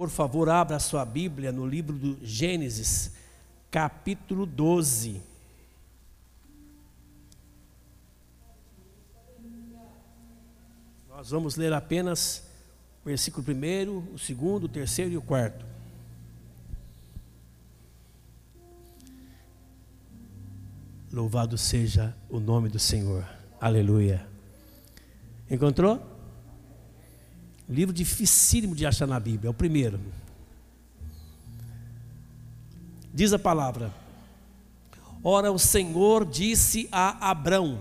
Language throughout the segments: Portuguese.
Por favor, abra sua Bíblia no livro do Gênesis, capítulo 12. Nós vamos ler apenas o versículo primeiro, o segundo, o terceiro e o quarto. Louvado seja o nome do Senhor. Aleluia. Encontrou? Livro dificílimo de achar na Bíblia, é o primeiro. Diz a palavra: Ora, o Senhor disse a Abrão: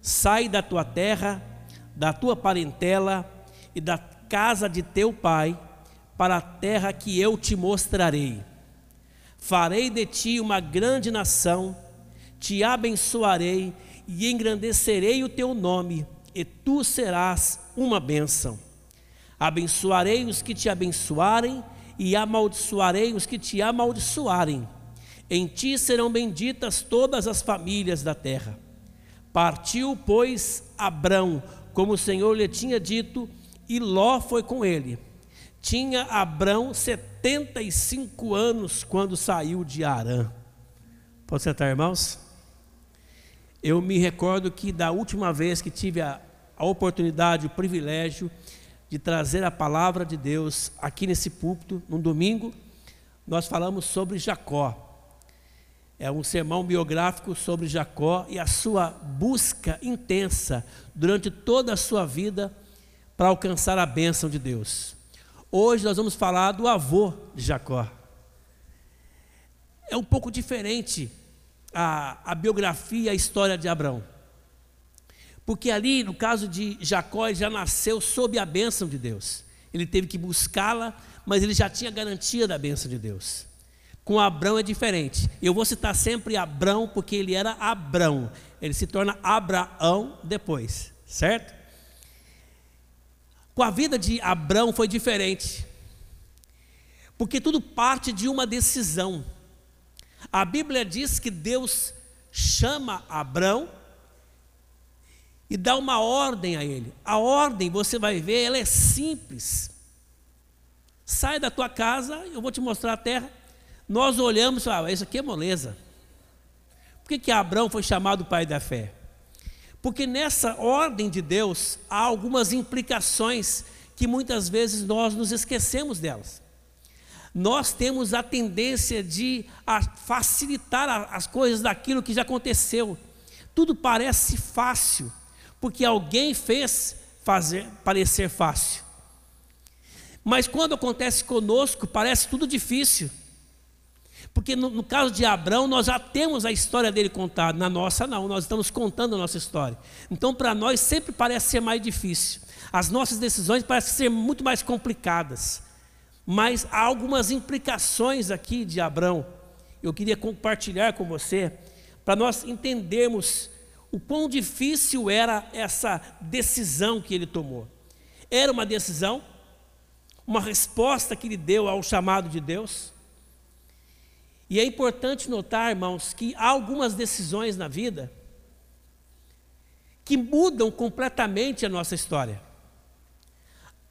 Sai da tua terra, da tua parentela e da casa de teu pai, para a terra que eu te mostrarei. Farei de ti uma grande nação, te abençoarei e engrandecerei o teu nome, e tu serás uma bênção. Abençoarei os que te abençoarem, e amaldiçoarei os que te amaldiçoarem. Em ti serão benditas todas as famílias da terra. Partiu, pois, Abrão, como o Senhor lhe tinha dito, e Ló foi com ele. Tinha Abrão 75 anos quando saiu de Arã. Pode sentar, irmãos? Eu me recordo que da última vez que tive a, a oportunidade, o privilégio de trazer a palavra de Deus aqui nesse púlpito, num domingo, nós falamos sobre Jacó. É um sermão biográfico sobre Jacó e a sua busca intensa durante toda a sua vida para alcançar a bênção de Deus. Hoje nós vamos falar do avô de Jacó. É um pouco diferente a, a biografia e a história de Abraão. Porque ali, no caso de Jacó, ele já nasceu sob a bênção de Deus. Ele teve que buscá-la, mas ele já tinha garantia da bênção de Deus. Com Abrão é diferente. Eu vou citar sempre Abrão, porque ele era Abrão. Ele se torna Abraão depois, certo? Com a vida de Abrão foi diferente. Porque tudo parte de uma decisão. A Bíblia diz que Deus chama Abrão e dá uma ordem a ele. A ordem, você vai ver, ela é simples. Sai da tua casa, eu vou te mostrar a terra. Nós olhamos e ah, isso aqui é moleza. Por que, que Abraão foi chamado pai da fé? Porque nessa ordem de Deus há algumas implicações que muitas vezes nós nos esquecemos delas. Nós temos a tendência de facilitar as coisas daquilo que já aconteceu. Tudo parece fácil porque alguém fez fazer parecer fácil. Mas quando acontece conosco, parece tudo difícil. Porque no, no, caso de Abraão, nós já temos a história dele contada, na nossa não, nós estamos contando a nossa história. Então, para nós, sempre parece ser mais difícil. As nossas decisões parecem ser muito mais complicadas. Mas há algumas implicações aqui de Abraão. Eu queria compartilhar com você, para nós entendermos o quão difícil era essa decisão que ele tomou. Era uma decisão, uma resposta que ele deu ao chamado de Deus. E é importante notar, irmãos, que há algumas decisões na vida que mudam completamente a nossa história.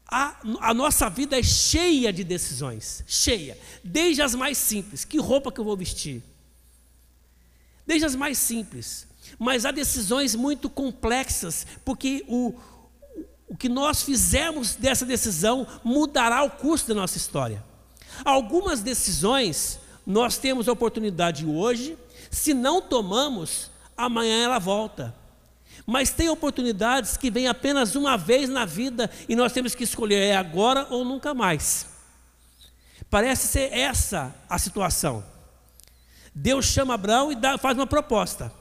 A, a, nossa vida é cheia de decisões, cheia, desde as mais simples: que roupa que eu vou vestir? Desde as mais simples, mas há decisões muito complexas, porque o, o que nós fizermos dessa decisão mudará o curso da nossa história. Algumas decisões nós temos a oportunidade hoje, se não tomamos, amanhã ela volta. Mas tem oportunidades que vêm apenas uma vez na vida e nós temos que escolher é agora ou nunca mais. Parece ser essa a situação. Deus chama Abraão e dá, faz uma proposta.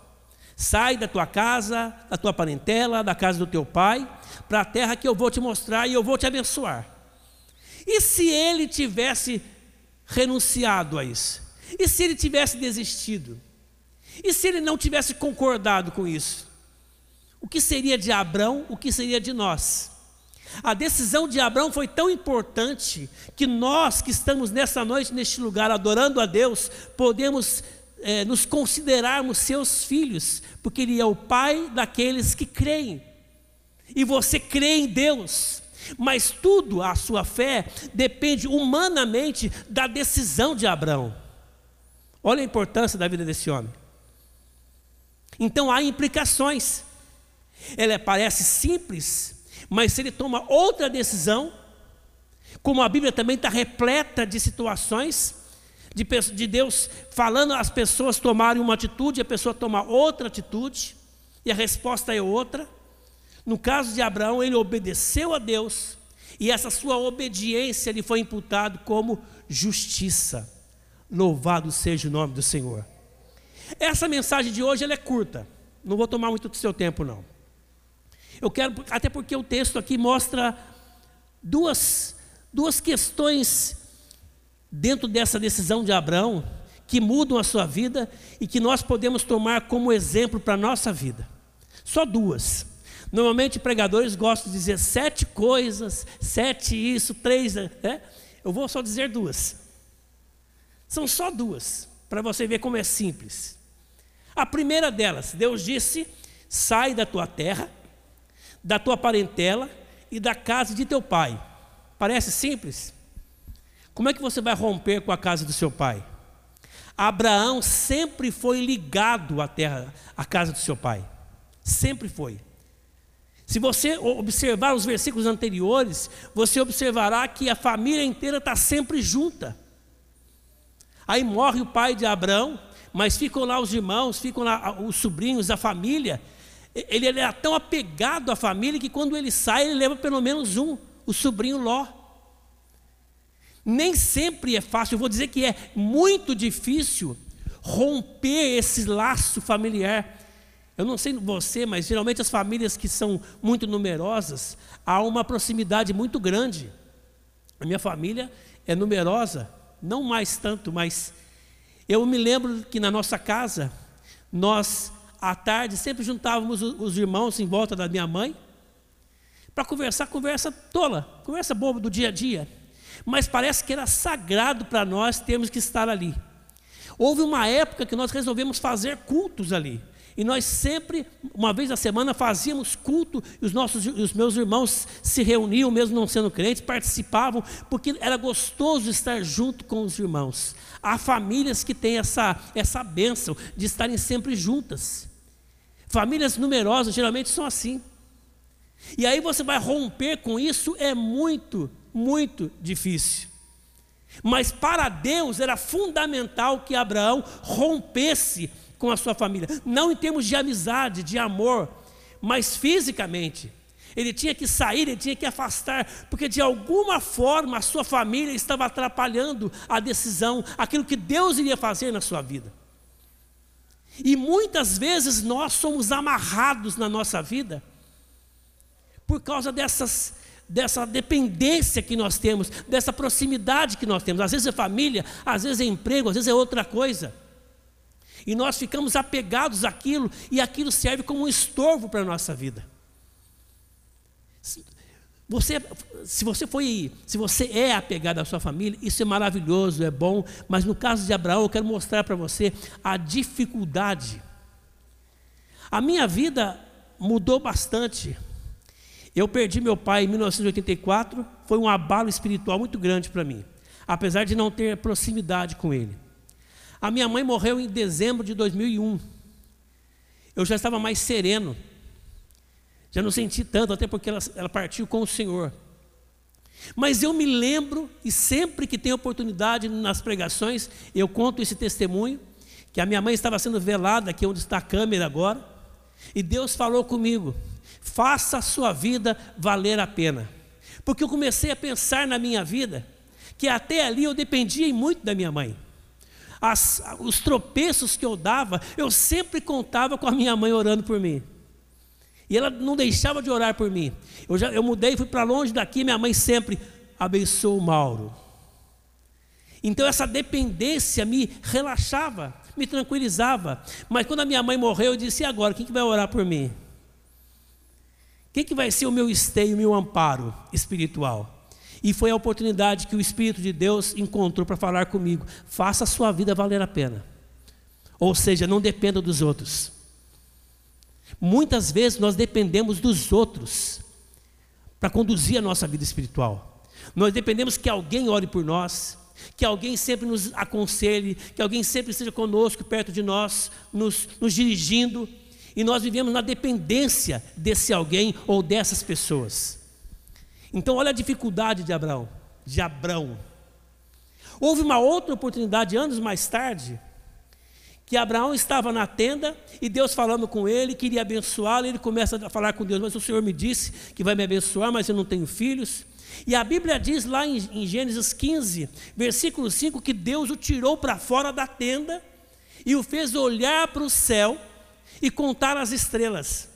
Sai da tua casa, da tua parentela, da casa do teu pai, para a terra que eu vou te mostrar e eu vou te abençoar. E se ele tivesse renunciado a isso? E se ele tivesse desistido? E se ele não tivesse concordado com isso? O que seria de Abraão? O que seria de nós? A decisão de Abraão foi tão importante que nós que estamos nessa noite, neste lugar, adorando a Deus, podemos é, nos considerarmos seus filhos, porque Ele é o Pai daqueles que creem. E você crê em Deus. Mas tudo, a sua fé, depende humanamente da decisão de Abraão. Olha a importância da vida desse homem. Então há implicações. Ela parece simples, mas se ele toma outra decisão, como a Bíblia também está repleta de situações, de, de Deus falando às pessoas tomarem uma atitude, a pessoa toma outra atitude, e a resposta é outra. No caso de Abraão, ele obedeceu a Deus, e essa sua obediência lhe foi imputado como justiça. Louvado seja o nome do Senhor. Essa mensagem de hoje ela é curta, não vou tomar muito do seu tempo não. Eu quero, até porque o texto aqui mostra duas, duas questões dentro dessa decisão de Abraão que mudam a sua vida e que nós podemos tomar como exemplo para a nossa vida. Só duas. Normalmente pregadores gostam de dizer sete coisas, sete isso, três, né? Eu vou só dizer duas. São só duas, para você ver como é simples. A primeira delas, Deus disse: sai da tua terra, da tua parentela e da casa de teu pai. Parece simples? Como é que você vai romper com a casa do seu pai? Abraão sempre foi ligado à terra, à casa do seu pai. Sempre foi. Se você observar os versículos anteriores, você observará que a família inteira está sempre junta. Aí morre o pai de Abraão, mas ficam lá os irmãos, ficam lá os sobrinhos, a família. Ele, era tão apegado à família que quando ele sai, ele leva pelo menos um, o sobrinho Ló. Nem sempre é fácil, eu vou dizer que é muito difícil romper esse laço familiar. Eu não sei você, mas geralmente as famílias que são muito numerosas, há uma proximidade muito grande. A minha família é numerosa, não mais tanto, mas eu me lembro que na nossa casa, nós à tarde sempre juntávamos os irmãos em volta da minha mãe para conversar conversa tola, conversa boba do dia a dia. Mas parece que era sagrado para nós termos que estar ali. Houve uma época que nós resolvemos fazer cultos ali. E nós sempre, uma vez a semana, fazíamos culto, e os, nossos, os meus irmãos se reuniam, mesmo não sendo crentes, participavam, porque era gostoso estar junto com os irmãos. Há famílias que têm essa, essa bênção de estarem sempre juntas. Famílias numerosas geralmente são assim. E aí você vai romper com isso, é muito, muito difícil. Mas para Deus era fundamental que Abraão rompesse com a sua família, não em termos de amizade, de amor, mas fisicamente. Ele tinha que sair, ele tinha que afastar, porque de alguma forma a sua família estava atrapalhando a decisão, aquilo que Deus iria fazer na sua vida. E muitas vezes nós somos amarrados na nossa vida por causa dessas, dessa dependência que nós temos, dessa proximidade que nós temos. Às vezes é família, às vezes é emprego, às vezes é outra coisa. E nós ficamos apegados àquilo e aquilo serve como um estorvo para a nossa vida. Você, se você foi, se você é apegado à sua família, isso é maravilhoso, é bom, mas no caso de Abraão, eu quero mostrar para você a dificuldade. A minha vida mudou bastante. Eu perdi meu pai em 1984, foi um abalo espiritual muito grande para mim, apesar de não ter proximidade com ele. A minha mãe morreu em dezembro de 2001. Eu já estava mais sereno. Já não senti tanto, até porque ela, ela partiu com o Senhor. Mas eu me lembro, e sempre que tenho oportunidade nas pregações, eu conto esse testemunho, que a minha mãe estava sendo velada, aqui onde está a câmera agora, e Deus falou comigo: faça a sua vida valer a pena. Porque eu comecei a pensar na minha vida, que até ali eu dependia muito da minha mãe as, os tropeços que eu dava, eu sempre contava com a minha mãe orando por mim. E ela não deixava de orar por mim. Eu, já, eu mudei, fui para longe daqui, minha mãe sempre abençoou o Mauro. Então essa dependência me relaxava, me tranquilizava. Mas quando a minha mãe morreu, eu disse: e agora? Quem que vai orar por mim? Quem que vai ser o meu esteio, o meu amparo espiritual? E foi a oportunidade que o Espírito de Deus encontrou para falar comigo: faça a sua vida valer a pena. Ou seja, não dependa dos outros. Muitas vezes nós dependemos dos outros para conduzir a nossa vida espiritual. Nós dependemos que alguém ore por nós, que alguém sempre nos aconselhe, que alguém sempre esteja conosco, perto de nós, nos, nos dirigindo, e nós vivemos na dependência desse alguém ou dessas pessoas. Então, olha a dificuldade de Abraão, de Abraão. Houve uma outra oportunidade anos mais tarde, que Abraão estava na tenda e Deus falando com ele, queria abençoá-lo, ele começa a falar com Deus, mas o Senhor me disse que vai me abençoar, mas eu não tenho filhos. E a Bíblia diz lá em, em Gênesis 15, versículo 5, que Deus o tirou para fora da tenda e o fez olhar para o céu e contar as estrelas.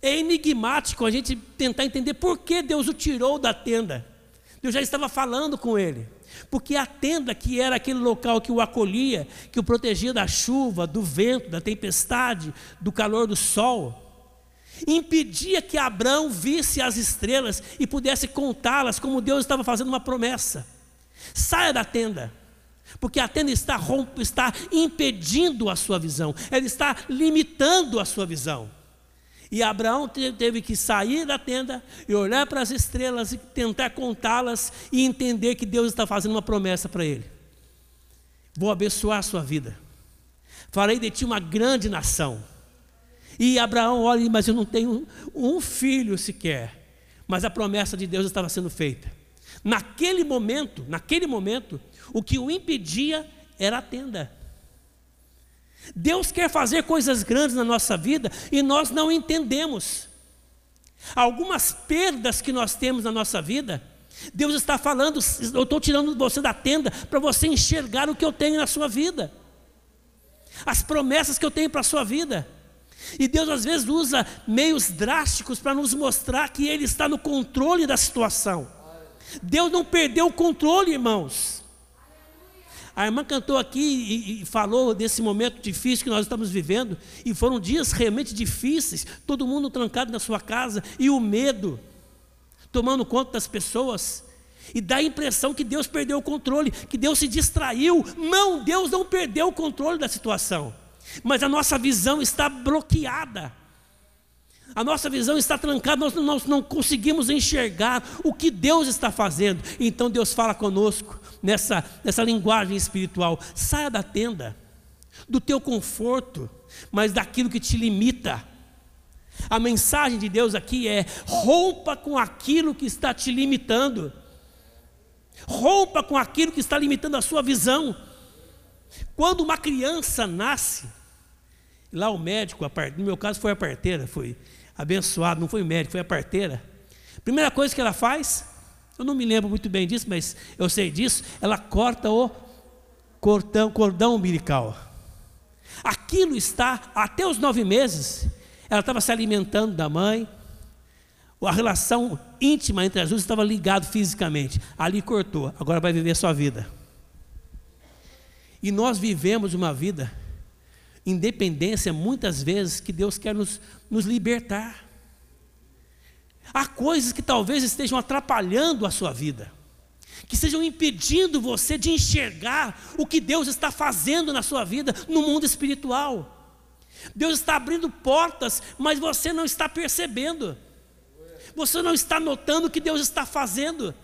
É enigmático a gente tentar entender por que Deus o tirou da tenda. Deus já estava falando com ele. Porque a tenda, que era aquele local que o acolhia, que o protegia da chuva, do vento, da tempestade, do calor do sol, impedia que Abraão visse as estrelas e pudesse contá-las, como Deus estava fazendo uma promessa. Saia da tenda, porque a tenda está, rompe, está impedindo a sua visão, ela está limitando a sua visão. E Abraão teve que sair da tenda e olhar para as estrelas e tentar contá-las e entender que Deus está fazendo uma promessa para ele. Vou abençoar a sua vida. Farei de ti uma grande nação. E Abraão olha, mas eu não tenho um filho sequer. Mas a promessa de Deus estava sendo feita. Naquele momento, naquele momento, o que o impedia era a tenda. Deus quer fazer coisas grandes na nossa vida e nós não entendemos. Algumas perdas que nós temos na nossa vida, Deus está falando, eu estou tirando você da tenda para você enxergar o que eu tenho na sua vida, as promessas que eu tenho para a sua vida. E Deus às vezes usa meios drásticos para nos mostrar que Ele está no controle da situação. Deus não perdeu o controle, irmãos. A irmã cantou aqui e, e, falou desse momento difícil que nós estamos vivendo, e foram dias realmente difíceis, todo mundo trancado na sua casa, e o medo tomando conta das pessoas, e dá a impressão que Deus perdeu o controle, que Deus se distraiu. Não, Deus não perdeu o controle da situação, mas a nossa visão está bloqueada. A nossa visão está trancada, nós, nós não conseguimos enxergar o que Deus está fazendo. Então Deus fala conosco nessa, nessa linguagem espiritual: saia da tenda, do teu conforto, mas daquilo que te limita. A mensagem de Deus aqui é: rompa com aquilo que está te limitando, rompa com aquilo que está limitando a sua visão. Quando uma criança nasce, lá o médico, no meu caso foi a parteira, foi abençoado, não foi o médico, foi a parteira. Primeira coisa que ela faz, eu não me lembro muito bem disso, mas eu sei disso, ela corta o cordão, cordão umbilical. Aquilo está, até os nove meses, ela estava se alimentando da mãe, a relação íntima entre as duas estava ligada fisicamente. Ali cortou, agora vai viver sua vida. E nós vivemos uma vida independência, muitas vezes, que Deus quer nos, nos libertar. Há coisas que talvez estejam atrapalhando a sua vida, que estejam impedindo você de enxergar o que Deus está fazendo na sua vida no mundo espiritual. Deus está abrindo portas, mas você não está percebendo, você não está notando o que Deus está fazendo,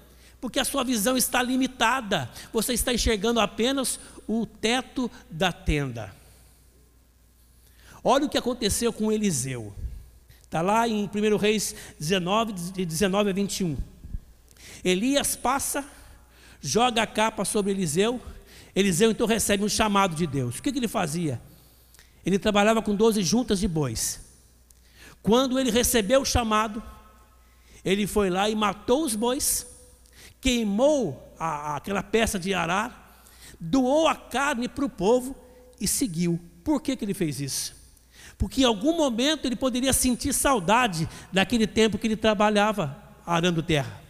porque a sua visão está limitada, você está enxergando apenas o teto da tenda. Olha o que aconteceu com Eliseu. Está lá em 1 Reis 19, de 19 a 21. Elias passa, joga a capa sobre Eliseu. Eliseu então recebe um chamado de Deus. O que, que ele fazia? Ele trabalhava com 12 juntas de bois. Quando ele recebeu o chamado, ele foi lá e matou os bois, queimou a, aquela peça de arar, doou a carne para o povo e seguiu. Por que, que ele fez isso? Porque em algum momento ele poderia sentir saudade daquele tempo que ele trabalhava arando terra.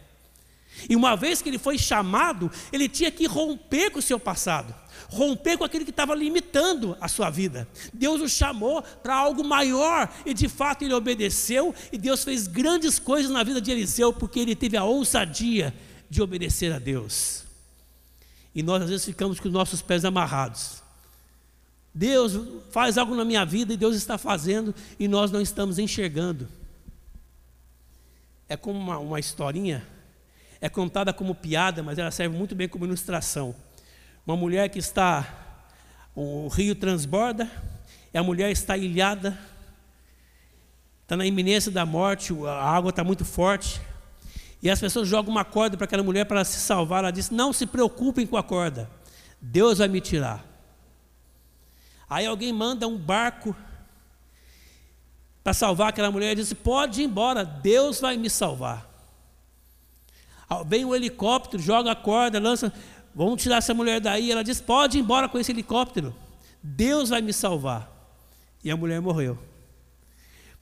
E uma vez que ele foi chamado, ele tinha que romper com o seu passado, romper com aquilo que estava limitando a sua vida. Deus o chamou para algo maior e de fato ele obedeceu, e Deus fez grandes coisas na vida de Eliseu, porque ele teve a ousadia de obedecer a Deus. E nós às vezes ficamos com os nossos pés amarrados. Deus faz algo na minha vida e Deus está fazendo e nós não estamos enxergando. é como uma, uma historinha, é contada como piada, mas ela serve muito bem como ilustração. Uma mulher que está, o rio transborda, e a mulher está ilhada, está na iminência da morte, a água está muito forte, e as pessoas jogam uma corda para aquela mulher para se salvar. Ela diz: Não se preocupem com a corda, Deus vai me tirar. Aí alguém manda um barco para salvar aquela mulher e diz: Pode ir embora, Deus vai me salvar. Vem um helicóptero, joga a corda, lança, vamos tirar essa mulher daí. Ela diz: Pode ir embora com esse helicóptero, Deus vai me salvar. E a mulher morreu.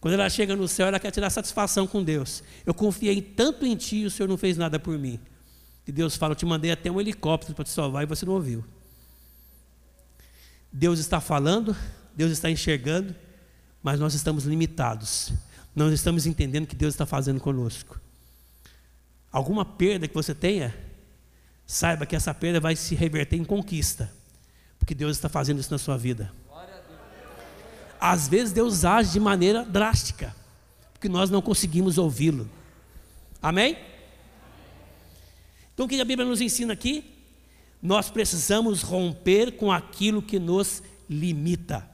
Quando ela chega no céu, ela quer tirar satisfação com Deus. Eu confiei tanto em ti o Senhor não fez nada por mim. E Deus fala: Eu te mandei até um helicóptero para te salvar e você não ouviu. Deus está falando, Deus está enxergando, mas nós estamos limitados. Não estamos entendendo o que Deus está fazendo conosco. Alguma perda que você tenha, saiba que essa perda vai se reverter em conquista, porque Deus está fazendo isso na sua vida. Às vezes Deus age de maneira drástica, porque nós não conseguimos ouvi-lo. Amém? Então o que a Bíblia nos ensina aqui? Nós precisamos romper com aquilo que nos limita,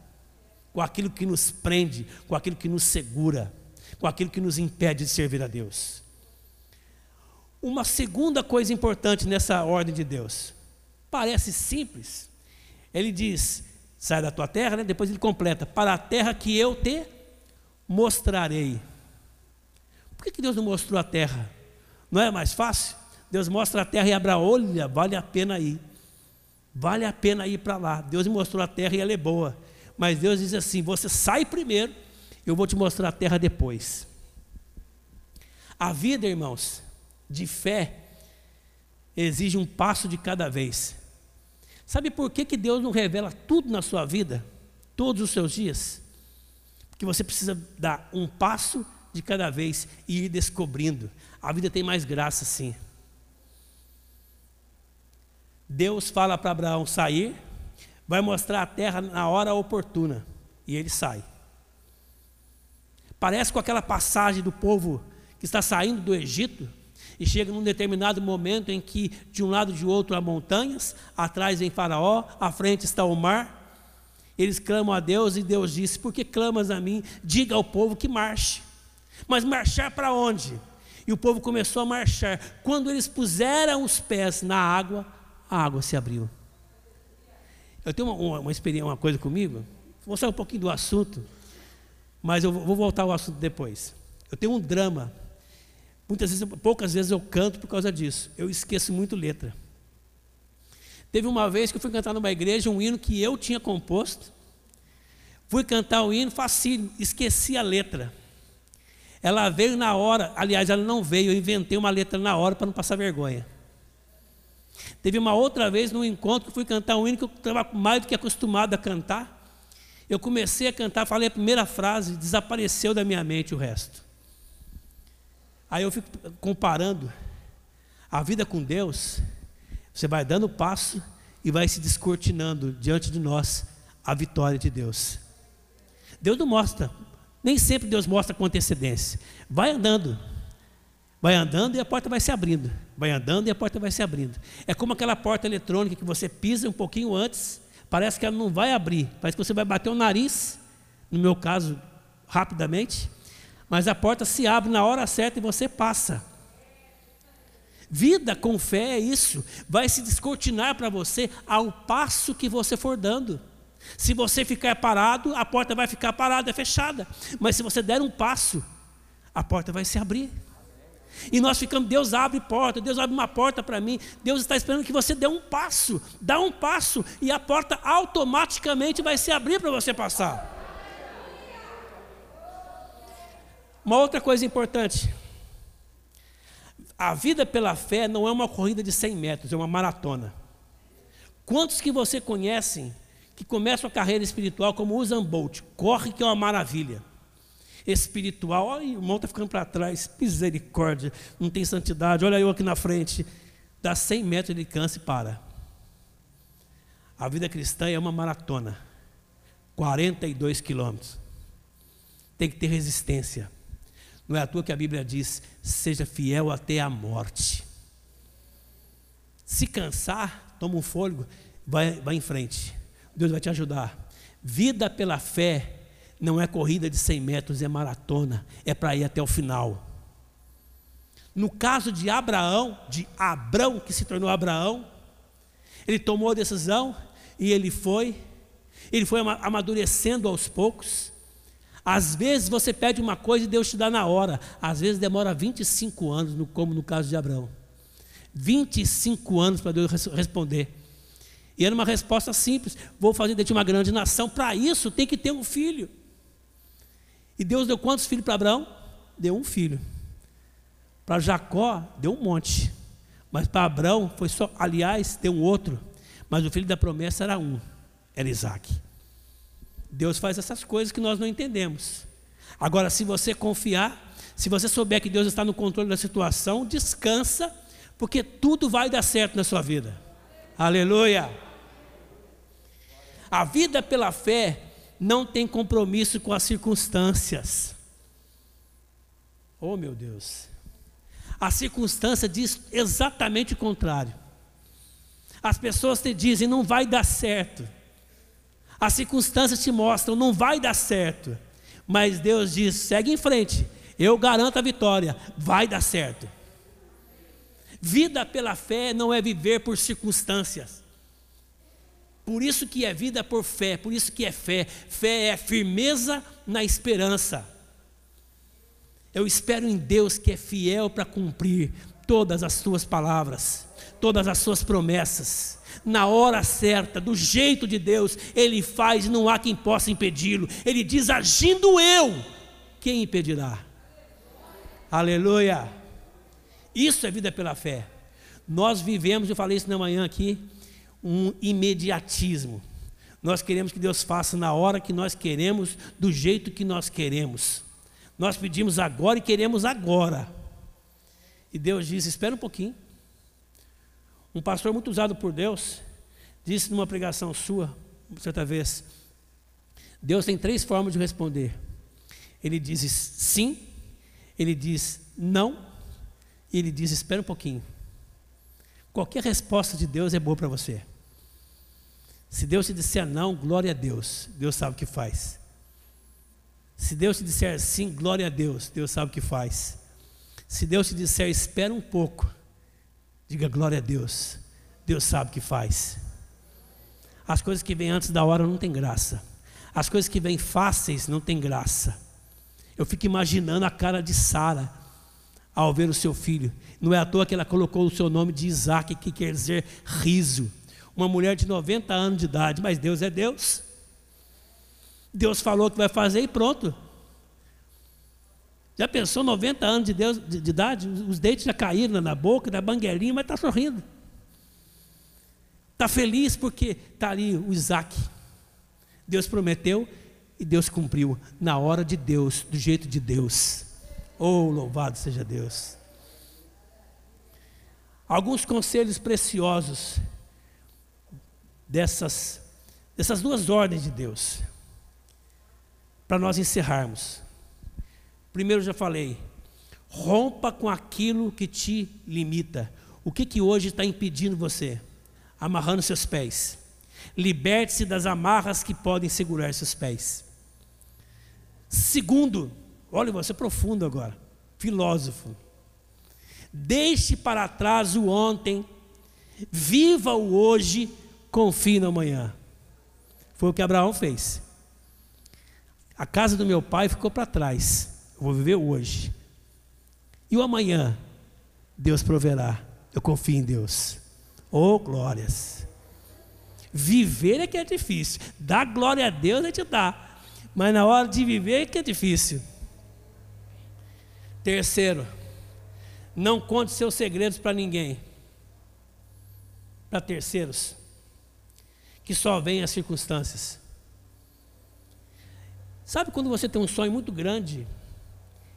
com aquilo que nos prende, com aquilo que nos segura, com aquilo que nos impede de servir a Deus. Uma segunda coisa importante nessa ordem de Deus, parece simples, ele diz: sai da tua terra, né? depois ele completa, para a terra que eu te mostrarei. Por que, que Deus não mostrou a terra? Não é mais fácil? Deus mostra a terra e Abraão, olha, vale a pena ir. Vale a pena ir para lá. Deus me mostrou a terra e ela é boa. Mas Deus diz assim: você sai primeiro, eu vou te mostrar a terra depois. A vida, irmãos, de fé, exige um passo de cada vez. Sabe por que, que Deus não revela tudo na sua vida, todos os seus dias? Porque você precisa dar um passo de cada vez e ir descobrindo. A vida tem mais graça sim. Deus fala para Abraão sair, vai mostrar a terra na hora oportuna, e ele sai. Parece com aquela passagem do povo que está saindo do Egito, e chega num determinado momento em que de um lado e de outro há montanhas, atrás vem Faraó, à frente está o mar. Eles clamam a Deus e Deus disse: Por que clamas a mim? Diga ao povo que marche. Mas marchar para onde? E o povo começou a marchar. Quando eles puseram os pés na água, a água se abriu. Eu tenho uma, uma, experiência, uma coisa comigo, vou sair um pouquinho do assunto, mas eu vou voltar ao assunto depois. Eu tenho um drama Muitas vezes, poucas vezes eu canto por causa disso. Eu esqueço muito letra. Teve uma vez que eu fui cantar numa igreja um hino que eu tinha composto. Fui cantar o hino, facílimo, esqueci a letra. Ela veio na hora, aliás, ela não veio, eu inventei uma letra na hora para não passar vergonha. Teve uma outra vez num encontro que fui cantar um hino que eu estava mais do que acostumado a cantar. Eu comecei a cantar, falei a primeira frase, desapareceu da minha mente o resto. Aí eu fico comparando a vida com Deus, você vai dando passo e vai se descortinando diante de nós a vitória de Deus. Deus não mostra, nem sempre Deus mostra com antecedência. Vai andando, vai andando e a porta vai se abrindo. Vai andando e a porta vai se abrindo. É como aquela porta eletrônica que você pisa um pouquinho antes, parece que ela não vai abrir, parece que você vai bater o nariz, no meu caso, rapidamente, mas a porta se abre na hora certa e você passa. Vida com fé é isso, vai se descortinar para você ao passo que você for dando. Se você ficar parado, a porta vai ficar parada, é fechada. Mas se você der um passo, a porta vai se abrir. E nós ficamos, Deus abre porta, Deus abre uma porta para mim. Deus está esperando que você dê um passo, dá um passo e a porta automaticamente vai se abrir para você passar. Uma outra coisa importante: a vida pela fé não é uma corrida de 100 metros, é uma maratona. Quantos que você conhecem que começam a carreira espiritual como Usain Bolt? Corre que é uma maravilha. Espiritual, olha, o irmão está ficando para trás, misericórdia, não tem santidade, olha eu aqui na frente. Dá 100 metros, ele cansa e para. A vida cristã é uma maratona, 42 quilômetros. Tem que ter resistência. Não é à toa que a Bíblia diz: seja fiel até a morte. Se cansar, toma um fôlego, vai, vai em frente. Deus vai te ajudar. Vida pela fé não é corrida de 100 metros, é maratona, é para ir até o final. No caso de Abraão, de Abrão, que se tornou Abraão, ele tomou a decisão e ele foi, ele foi amadurecendo aos poucos. Às vezes você pede uma coisa e Deus te dá na hora, às vezes demora 25 anos, como no caso de Abraão. 25 anos para Deus responder. E era uma resposta simples: vou fazer de ti uma grande nação. Para isso tem que ter um filho. E Deus deu quantos filhos para Abraão? Deu um filho. Para Jacó, deu um monte. Mas para Abraão foi só, aliás, deu um outro. Mas o filho da promessa era um, era Isaac. Deus faz essas coisas que nós não entendemos. Agora, se você confiar, se você souber que Deus está no controle da situação, descansa, porque tudo vai dar certo na sua vida. Aleluia! A vida pela fé não tem compromisso com as circunstâncias. Oh, meu Deus. A circunstância diz exatamente o contrário. As pessoas te dizem, não vai dar certo. As circunstâncias te mostram, não vai dar certo. Mas Deus diz: segue em frente, eu garanto a vitória, vai dar certo. Vida pela fé não é viver por circunstâncias. Por isso que é vida por fé, por isso que é fé. Fé é firmeza na esperança. Eu espero em Deus que é fiel para cumprir todas as suas palavras, todas as suas promessas na hora certa, do jeito de Deus, Ele faz e não há quem possa impedi-lo. Ele diz: agindo eu, quem impedirá? Aleluia! Isso é vida pela fé. Nós vivemos, eu falei isso na manhã aqui, um imediatismo. Nós queremos que Deus faça na hora que nós queremos, do jeito que nós queremos. Nós pedimos agora e queremos agora. E Deus diz: espera um pouquinho. Um pastor muito usado por Deus disse numa pregação sua, certa vez: Deus tem três formas de responder. Ele diz sim, ele diz não, e ele diz espera um pouquinho. Qualquer resposta de Deus é boa para você. Se Deus te disser não, glória a Deus, Deus sabe o que faz. Se Deus te disser sim, glória a Deus, Deus sabe o que faz. Se Deus te disser espera um pouco, Diga glória a Deus. Deus sabe o que faz. As coisas que vêm antes da hora não tem graça. As coisas que vêm fáceis não tem graça. Eu fico imaginando a cara de Sara ao ver o seu filho. Não é à toa que ela colocou o seu nome de Isaac, que quer dizer riso. Uma mulher de 90 anos de idade, mas Deus é Deus. Deus falou que vai fazer e pronto. Já pensou 90 anos de, Deus, de, de idade? Os dentes já caíram na boca, da banguelinha, mas está sorrindo. Está feliz porque está ali o Isaac. Deus prometeu e Deus cumpriu na hora de Deus, do jeito de Deus. Oh, louvado seja Deus. Alguns conselhos preciosos dessas, dessas duas ordens de Deus, para nós encerrarmos. Primeiro já falei, rompa com aquilo que te limita. O que, que hoje está impedindo você? Amarrando seus pés. Liberte-se das amarras que podem segurar seus pés. Segundo, olha você profundo agora, filósofo. Deixe para trás o ontem, viva o hoje, confie no amanhã. Foi o que Abraão fez. A casa do meu pai ficou para trás. Eu vou viver hoje. E o amanhã, Deus proverá. Eu confio em Deus. Oh, glórias. Viver é que é difícil. Dar glória a Deus é te dar. Mas na hora de viver é que é difícil. Terceiro, não conte seus segredos para ninguém. Para terceiros. Que só veem as circunstâncias. Sabe quando você tem um sonho muito grande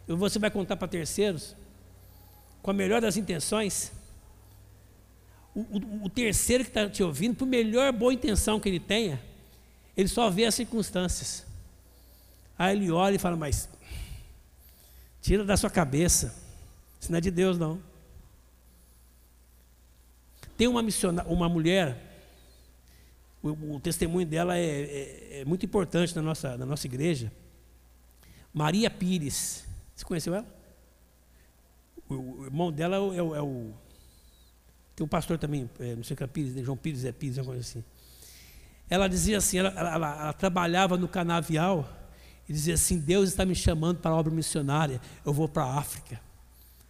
e você vai contar para terceiros, com a melhor das intenções, o, o, o terceiro que está te ouvindo, por melhor boa intenção que ele tenha, ele só vê as circunstâncias. Aí ele olha e fala, mas Tira da sua cabeça. Isso não é de Deus, não. Tem uma missionária, uma mulher, o, o testemunho dela é, é, é, muito importante na nossa, na nossa igreja. Maria Pires. Você conheceu ela? O, o irmão dela é o, é o, é Tem um pastor também, é, não sei o que é Pires, né? João Pires é Pires, uma coisa assim. Ela dizia assim, ela, ela, ela trabalhava no canavial e dizia assim: Deus está me chamando para a obra missionária, eu vou para a África.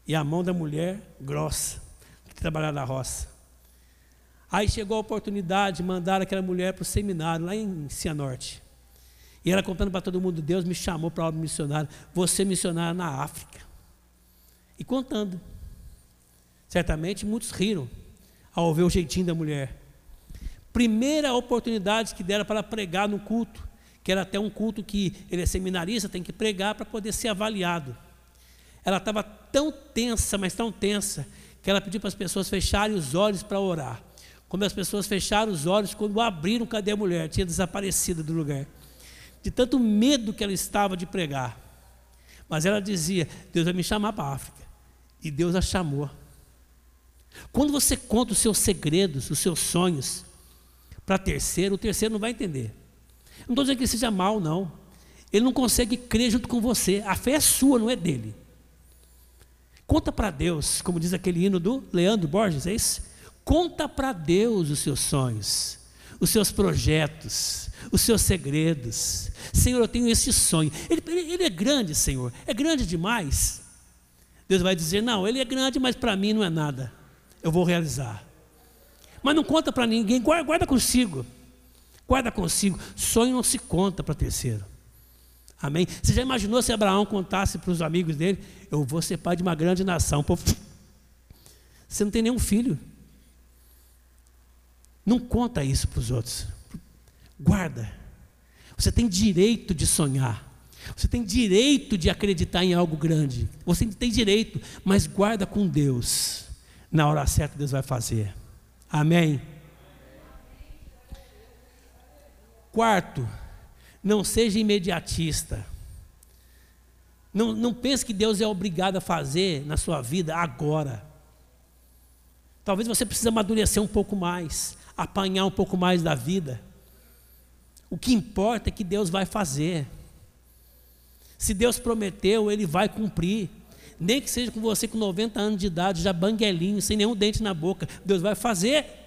E a mão da mulher grossa, que trabalhava na roça. Aí chegou a oportunidade de mandar aquela mulher para o seminário, lá em Cianorte. E ela contando para todo mundo: Deus me chamou para a obra missionária, você missionária na África. E contando. Certamente muitos riram ao ver o jeitinho da mulher. Primeira oportunidade que deram para pregar no culto que era até um culto que ele é seminarista, tem que pregar para poder ser avaliado. Ela estava tão tensa, mas tão tensa, que ela pediu para as pessoas fecharem os olhos para orar. Como as pessoas fecharam os olhos, quando abriram, cadê a mulher? Tinha desaparecido do lugar. De tanto medo que ela estava de pregar. Mas ela dizia: Deus vai me chamar para a África. E Deus a chamou. Quando você conta os seus segredos, os seus sonhos, para terceiro, o terceiro não vai entender. Não estou dizendo que ele seja mal, não. Ele não consegue crer junto com você. A fé é sua, não é dele. Conta para Deus, como diz aquele hino do Leandro Borges, é isso? Conta para Deus os seus sonhos, os seus projetos, os seus segredos. Senhor, eu tenho esse sonho. Ele, ele, ele é grande, Senhor. É grande demais. Deus vai dizer: Não, ele é grande, mas para mim não é nada. Eu vou realizar. Mas não conta para ninguém, guarda, guarda consigo. Guarda consigo. Sonho não se conta para terceiro. Amém? Você já imaginou se Abraão contasse para os amigos dele: Eu vou ser pai de uma grande nação? Você não tem nenhum filho. Não conta isso para os outros. Guarda. Você tem direito de sonhar. Você tem direito de acreditar em algo grande. Você tem direito, mas guarda com Deus. Na hora certa, Deus vai fazer. Amém? Quarto, não seja imediatista. Não, não pense que Deus é obrigado a fazer na sua vida agora. Talvez você precise amadurecer um pouco mais, apanhar um pouco mais da vida. O que importa é que Deus vai fazer. Se Deus prometeu, Ele vai cumprir. Nem que seja com você com 90 anos de idade, já banguelinho, sem nenhum dente na boca. Deus vai fazer.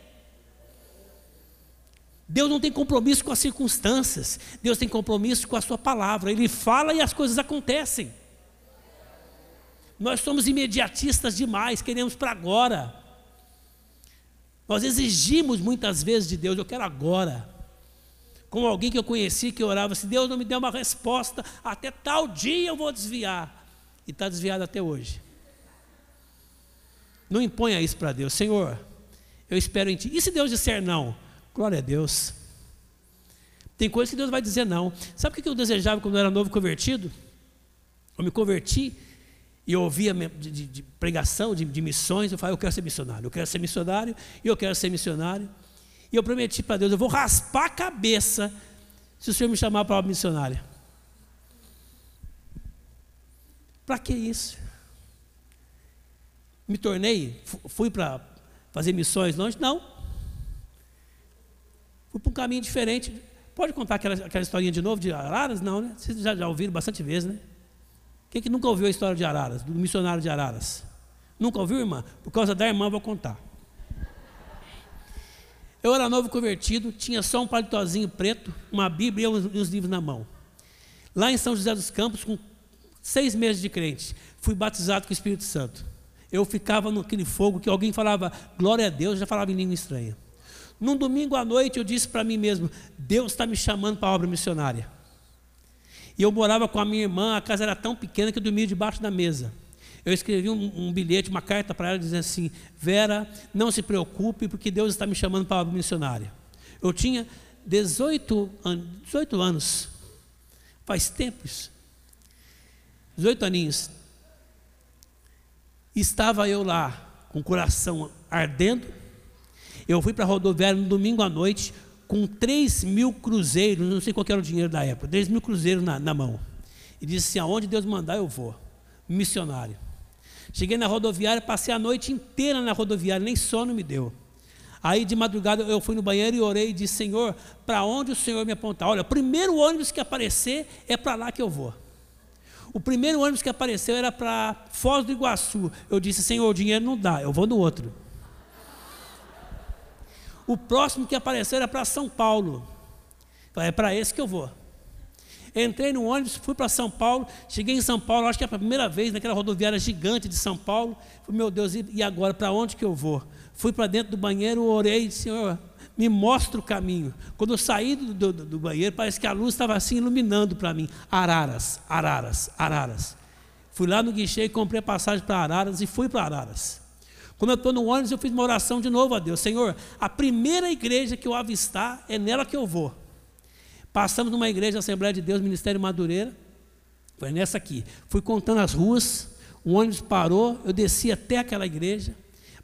Deus não tem compromisso com as circunstâncias, Deus tem compromisso com a Sua palavra. Ele fala e as coisas acontecem. Nós somos imediatistas demais, queremos para agora. Nós exigimos muitas vezes de Deus, eu quero agora. Como alguém que eu conheci que orava, se Deus não me der uma resposta, até tal dia eu vou desviar. E está desviado até hoje. Não imponha isso para Deus, Senhor, eu espero em Ti. E se Deus disser não? Glória a Deus. Tem coisas que Deus vai dizer não. Sabe o que eu desejava quando eu era novo convertido? Eu me converti e ouvia de, de, de pregação, de, de, missões. Eu falei, eu quero ser missionário, eu quero ser missionário e eu quero ser missionário. E eu prometi para Deus, eu vou raspar a cabeça se o Senhor me chamar para a missionária. Para que isso? Me tornei, fui para fazer missões longe? Não fui para um caminho diferente. Pode contar aquela, aquela historinha de novo de Araras? Não, né? Vocês já, já ouviram bastante vezes, né? Quem que nunca ouviu a história de Araras, do missionário de Araras? Nunca ouviu, irmã? Por causa da irmã, vou contar. Eu era novo convertido, tinha só um palitozinho preto, uma Bíblia e uns, livros na mão. Lá em São José dos Campos, com seis meses de crente, fui batizado com o Espírito Santo. Eu ficava naquele fogo que alguém falava, glória a Deus, já falava em língua estranha. Num domingo à noite eu disse para mim mesmo: Deus está me chamando para a obra missionária. E eu morava com a minha irmã, a casa era tão pequena que eu dormia debaixo da mesa. Eu escrevi um, um bilhete, uma carta para ela dizendo assim: Vera, não se preocupe, porque Deus está me chamando para a obra missionária. Eu tinha 18, an 18 anos, faz tempo isso. 18 aninhos. Estava eu lá, com o coração ardendo, eu fui para a rodoviária no domingo à noite com 3 mil cruzeiros, não sei qual era o dinheiro da época, 3 mil cruzeiros na, na mão. E disse assim: aonde Deus mandar, eu vou. missionário. Cheguei na rodoviária, passei a noite inteira na rodoviária, nem sono me deu. Aí de madrugada eu fui no banheiro e orei e disse: Senhor, para onde o Senhor me apontar? Olha, o primeiro ônibus que aparecer é para lá que eu vou. O primeiro ônibus que apareceu era para Foz do Iguaçu. Eu disse: Senhor, o dinheiro não dá, eu vou no outro. O próximo que apareceu era para São Paulo. É para esse que eu vou. Entrei no ônibus, fui para São Paulo, cheguei em São Paulo, acho que é a primeira vez naquela rodoviária gigante de São Paulo. Falei, meu Deus, e agora para onde que eu vou? Fui para dentro do banheiro, orei, Senhor, me mostra o caminho. Quando eu saí do, do, do banheiro, parece que a luz estava assim iluminando para mim. Araras, Araras, Araras. Fui lá no guichê e comprei a passagem para Araras e fui para Araras. Quando eu estou no ônibus, eu fiz uma oração de novo a Deus. Senhor, a primeira igreja que eu avistar, é nela que eu vou. Passamos numa igreja, Assembleia de Deus, Ministério Madureira. Foi nessa aqui. Fui contando as ruas, o ônibus parou, eu desci até aquela igreja,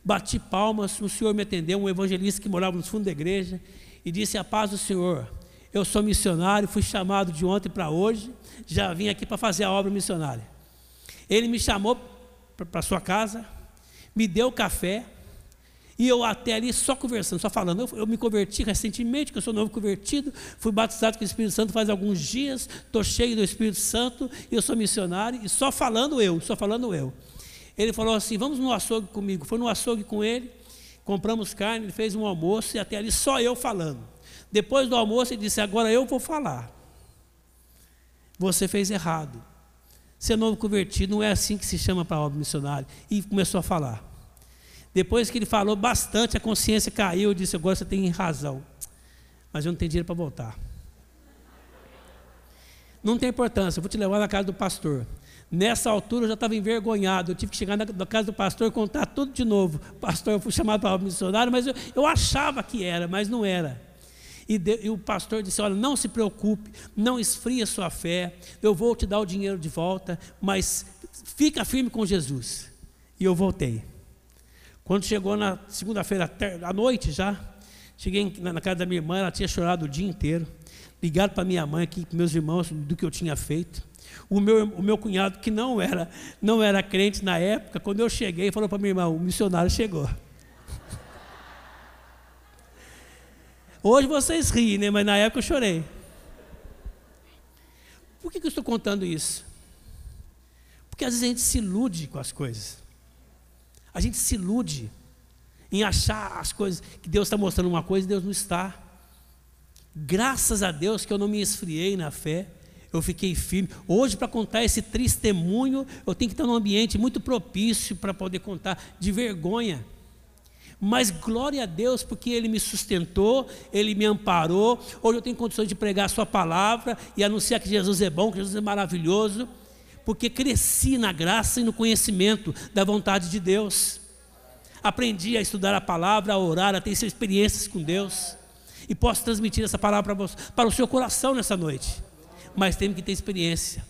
bati palmas, um senhor me atendeu, um evangelista que morava no fundo da igreja, e disse: A paz do Senhor. Eu sou missionário, fui chamado de ontem para hoje, já vim aqui para fazer a obra missionária. Ele me chamou para sua casa, me deu café, e eu até ali só conversando, só falando. Eu, eu, me converti recentemente, que eu sou novo convertido, fui batizado com o Espírito Santo faz alguns dias, estou cheio do Espírito Santo, e eu sou missionário, e só falando eu, só falando eu. Ele falou assim: vamos no açougue comigo. Foi no açougue com ele, compramos carne, ele fez um almoço, e até ali só eu falando. Depois do almoço, ele disse: agora eu vou falar. Você fez errado. Ser novo convertido não é assim que se chama para a obra missionária. E começou a falar. Depois que ele falou bastante, a consciência caiu. Eu disse: Agora você tem razão. Mas eu não tenho dinheiro para voltar. Não tem importância, eu vou te levar na casa do pastor. Nessa altura eu já estava envergonhado. Eu tive que chegar na, casa do pastor e contar tudo de novo. Pastor, eu fui chamado para o missionário, mas eu, eu, achava que era, mas não era. E, de, e, o pastor disse: Olha, não se preocupe, não esfria sua fé. Eu vou te dar o dinheiro de volta, mas fica firme com Jesus. E eu voltei. Quando chegou na segunda-feira à noite já, cheguei na casa da minha irmã, ela tinha chorado o dia inteiro. Ligado para minha mãe aqui, para meus irmãos, do que eu tinha feito. O meu, o meu cunhado, que não era, não era crente na época, quando eu cheguei, falou para minha irmã: o missionário chegou. Hoje vocês riem, né? mas na época eu chorei. Por que, que eu estou contando isso? Porque às vezes a gente se ilude com as coisas. A gente se ilude em achar as coisas que Deus está mostrando uma coisa e Deus não está. Graças a Deus que eu não me esfriei na fé, eu fiquei firme. Hoje, para contar esse testemunho, eu tenho que estar num ambiente muito propício para poder contar, de vergonha. Mas glória a Deus, porque Ele me sustentou, Ele me amparou. Hoje eu tenho condições de pregar a Sua palavra e anunciar que Jesus é bom, que Jesus é maravilhoso porque cresci na graça e no conhecimento da vontade de Deus. Aprendi a estudar a palavra, a orar, a ter experiências com Deus. E posso transmitir essa palavra para, você, para o seu coração nessa noite. Mas temos que ter experiência.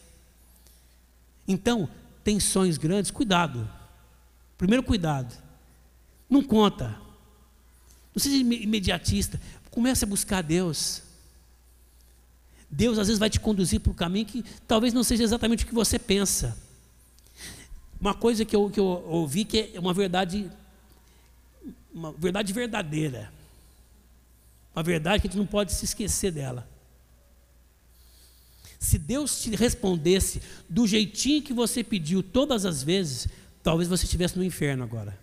Então, tem sonhos grandes, cuidado. Primeiro, cuidado. Não conta. Não seja imediatista. Comece a buscar Deus. Deus às vezes vai te conduzir para um caminho que talvez não seja exatamente o que você pensa. Uma coisa que eu, que eu ouvi que é uma verdade, uma verdade verdadeira. Uma verdade que a gente não pode se esquecer dela. Se Deus te respondesse do jeitinho que você pediu todas as vezes, talvez você estivesse no inferno agora.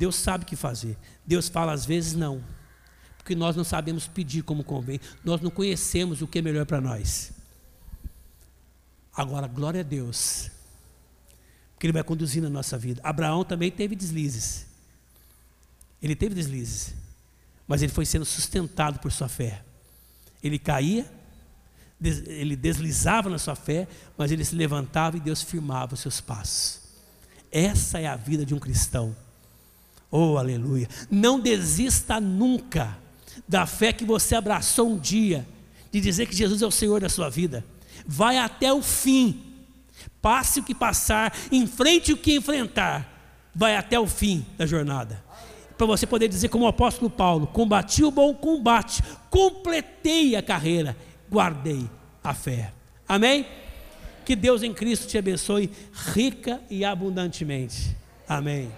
Deus sabe o que fazer. Deus fala às vezes não porque nós não sabemos pedir como convém, nós não conhecemos o que é melhor para nós. Agora, glória a Deus, porque Ele vai conduzindo a nossa vida. Abraão também teve deslizes, ele teve deslizes, mas ele foi sendo sustentado por sua fé. Ele caía, ele deslizava na sua fé, mas ele se levantava e Deus firmava os seus passos. Essa é a vida de um cristão. Oh, aleluia. Não desista nunca da fé que você abraçou um dia, de dizer que Jesus é o Senhor da sua vida. Vai até o fim. Passe o que passar, enfrente o que enfrentar. Vai até o fim da jornada. Para você poder dizer, como o apóstolo Paulo: combati o bom combate, completei a carreira, guardei a fé. Amém? Que Deus em Cristo te abençoe rica e abundantemente. Amém.